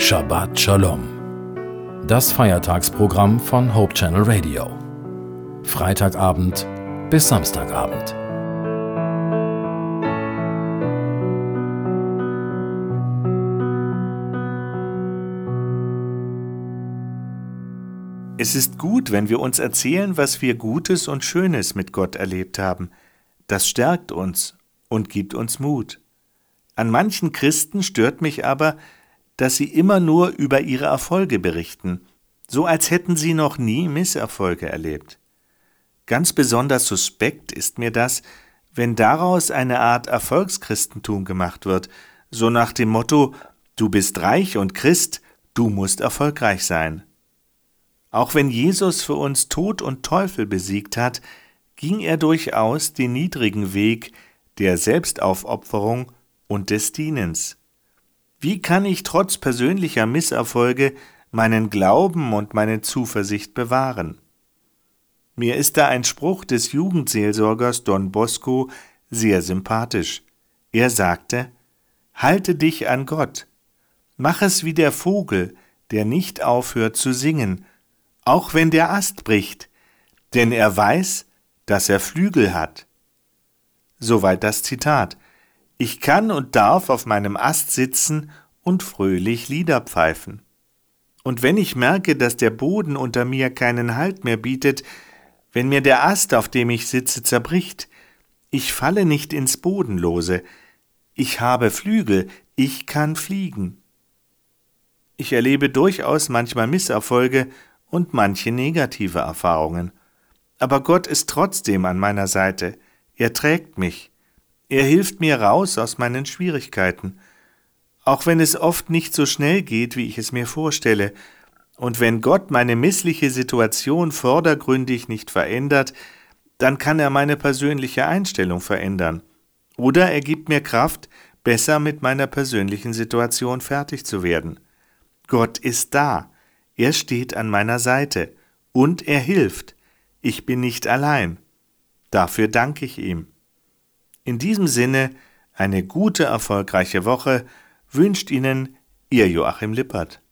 Shabbat Shalom. Das Feiertagsprogramm von Hope Channel Radio. Freitagabend bis Samstagabend. Es ist gut, wenn wir uns erzählen, was wir Gutes und Schönes mit Gott erlebt haben. Das stärkt uns und gibt uns Mut. An manchen Christen stört mich aber, dass sie immer nur über ihre Erfolge berichten, so als hätten sie noch nie Misserfolge erlebt. Ganz besonders suspekt ist mir das, wenn daraus eine Art Erfolgschristentum gemacht wird, so nach dem Motto Du bist reich und Christ, du musst erfolgreich sein. Auch wenn Jesus für uns Tod und Teufel besiegt hat, ging er durchaus den niedrigen Weg der Selbstaufopferung und des Dienens. Wie kann ich trotz persönlicher Misserfolge meinen Glauben und meine Zuversicht bewahren? Mir ist da ein Spruch des Jugendseelsorgers Don Bosco sehr sympathisch. Er sagte, Halte dich an Gott, mach es wie der Vogel, der nicht aufhört zu singen, auch wenn der Ast bricht, denn er weiß, dass er Flügel hat. Soweit das Zitat. Ich kann und darf auf meinem Ast sitzen und fröhlich Lieder pfeifen. Und wenn ich merke, dass der Boden unter mir keinen Halt mehr bietet, wenn mir der Ast, auf dem ich sitze, zerbricht, ich falle nicht ins Bodenlose, ich habe Flügel, ich kann fliegen. Ich erlebe durchaus manchmal Misserfolge und manche negative Erfahrungen. Aber Gott ist trotzdem an meiner Seite, er trägt mich, er hilft mir raus aus meinen Schwierigkeiten, auch wenn es oft nicht so schnell geht, wie ich es mir vorstelle, und wenn Gott meine missliche Situation vordergründig nicht verändert, dann kann er meine persönliche Einstellung verändern. Oder er gibt mir Kraft, besser mit meiner persönlichen Situation fertig zu werden. Gott ist da, er steht an meiner Seite und er hilft. Ich bin nicht allein. Dafür danke ich ihm. In diesem Sinne eine gute, erfolgreiche Woche wünscht Ihnen Ihr Joachim Lippert.